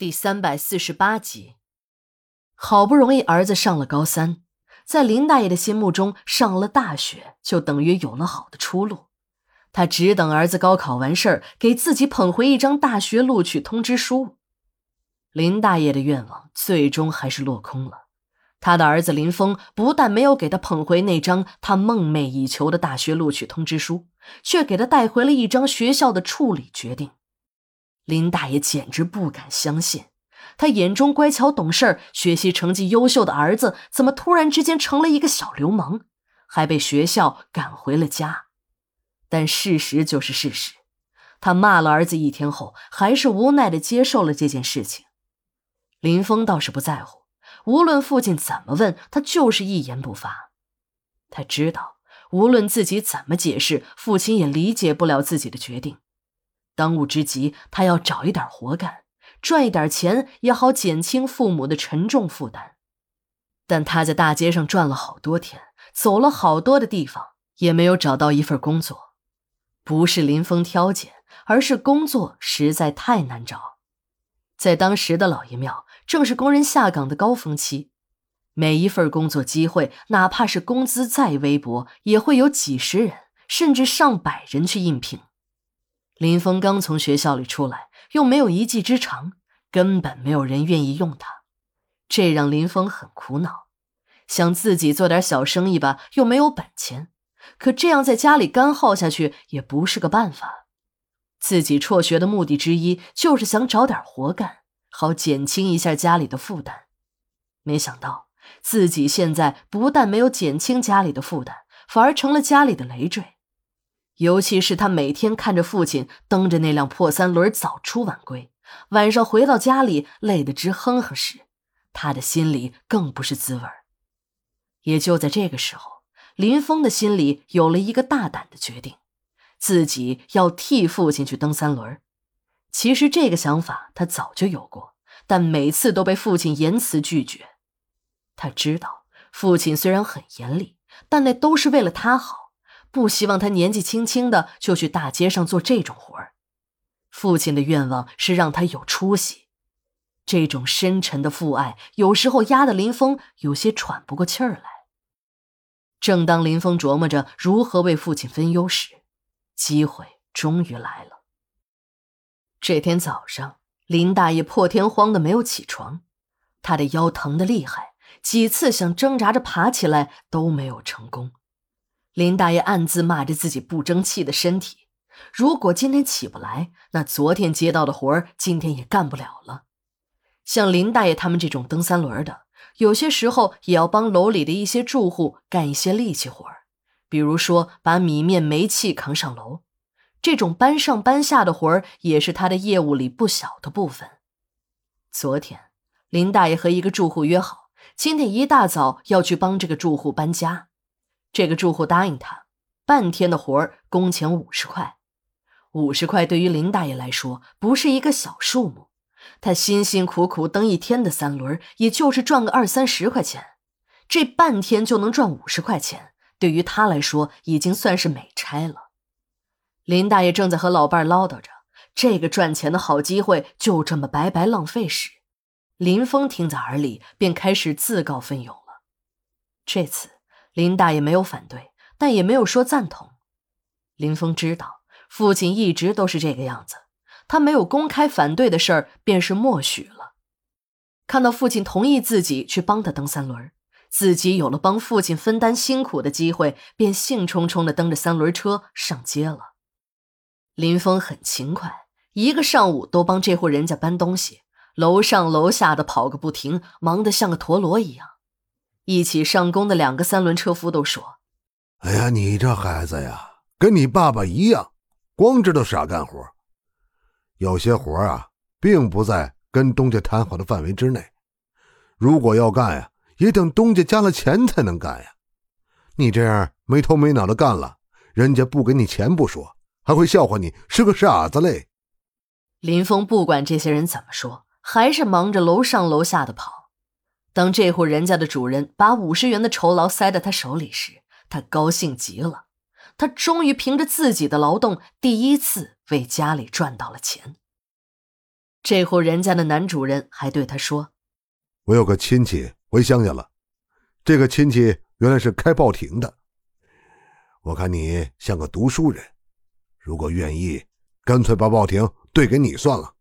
第三百四十八集，好不容易儿子上了高三，在林大爷的心目中，上了大学就等于有了好的出路。他只等儿子高考完事儿，给自己捧回一张大学录取通知书。林大爷的愿望最终还是落空了。他的儿子林峰不但没有给他捧回那张他梦寐以求的大学录取通知书，却给他带回了一张学校的处理决定。林大爷简直不敢相信，他眼中乖巧懂事、学习成绩优秀的儿子，怎么突然之间成了一个小流氓，还被学校赶回了家。但事实就是事实，他骂了儿子一天后，还是无奈的接受了这件事情。林峰倒是不在乎，无论父亲怎么问，他就是一言不发。他知道，无论自己怎么解释，父亲也理解不了自己的决定。当务之急，他要找一点活干，赚一点钱，也好减轻父母的沉重负担。但他在大街上转了好多天，走了好多的地方，也没有找到一份工作。不是林峰挑拣，而是工作实在太难找。在当时的老爷庙，正是工人下岗的高峰期，每一份工作机会，哪怕是工资再微薄，也会有几十人甚至上百人去应聘。林峰刚从学校里出来，又没有一技之长，根本没有人愿意用他，这让林峰很苦恼。想自己做点小生意吧，又没有本钱，可这样在家里干耗下去也不是个办法。自己辍学的目的之一，就是想找点活干，好减轻一下家里的负担。没想到自己现在不但没有减轻家里的负担，反而成了家里的累赘。尤其是他每天看着父亲蹬着那辆破三轮早出晚归，晚上回到家里累得直哼哼时，他的心里更不是滋味也就在这个时候，林峰的心里有了一个大胆的决定，自己要替父亲去蹬三轮。其实这个想法他早就有过，但每次都被父亲严词拒绝。他知道父亲虽然很严厉，但那都是为了他好。不希望他年纪轻轻的就去大街上做这种活儿。父亲的愿望是让他有出息，这种深沉的父爱有时候压得林峰有些喘不过气儿来。正当林峰琢磨着如何为父亲分忧时，机会终于来了。这天早上，林大爷破天荒的没有起床，他的腰疼得厉害，几次想挣扎着爬起来都没有成功。林大爷暗自骂着自己不争气的身体。如果今天起不来，那昨天接到的活儿今天也干不了了。像林大爷他们这种蹬三轮的，有些时候也要帮楼里的一些住户干一些力气活儿，比如说把米面煤气扛上楼。这种搬上搬下的活儿也是他的业务里不小的部分。昨天，林大爷和一个住户约好，今天一大早要去帮这个住户搬家。这个住户答应他，半天的活儿工钱五十块，五十块对于林大爷来说不是一个小数目。他辛辛苦苦蹬一天的三轮，也就是赚个二三十块钱，这半天就能赚五十块钱，对于他来说已经算是美差了。林大爷正在和老伴唠叨着这个赚钱的好机会就这么白白浪费时，林峰听在耳里，便开始自告奋勇了。这次。林大爷没有反对，但也没有说赞同。林峰知道父亲一直都是这个样子，他没有公开反对的事儿便是默许了。看到父亲同意自己去帮他蹬三轮，自己有了帮父亲分担辛苦的机会，便兴冲冲地蹬着三轮车上街了。林峰很勤快，一个上午都帮这户人家搬东西，楼上楼下的跑个不停，忙得像个陀螺一样。一起上工的两个三轮车夫都说：“哎呀，你这孩子呀，跟你爸爸一样，光知道傻干活。有些活啊，并不在跟东家谈好的范围之内。如果要干呀，也等东家加了钱才能干呀。你这样没头没脑的干了，人家不给你钱不说，还会笑话你是个傻子嘞。”林峰不管这些人怎么说，还是忙着楼上楼下的跑。当这户人家的主人把五十元的酬劳塞到他手里时，他高兴极了。他终于凭着自己的劳动，第一次为家里赚到了钱。这户人家的男主人还对他说：“我有个亲戚回乡下了，这个亲戚原来是开报亭的。我看你像个读书人，如果愿意，干脆把报亭兑给你算了。”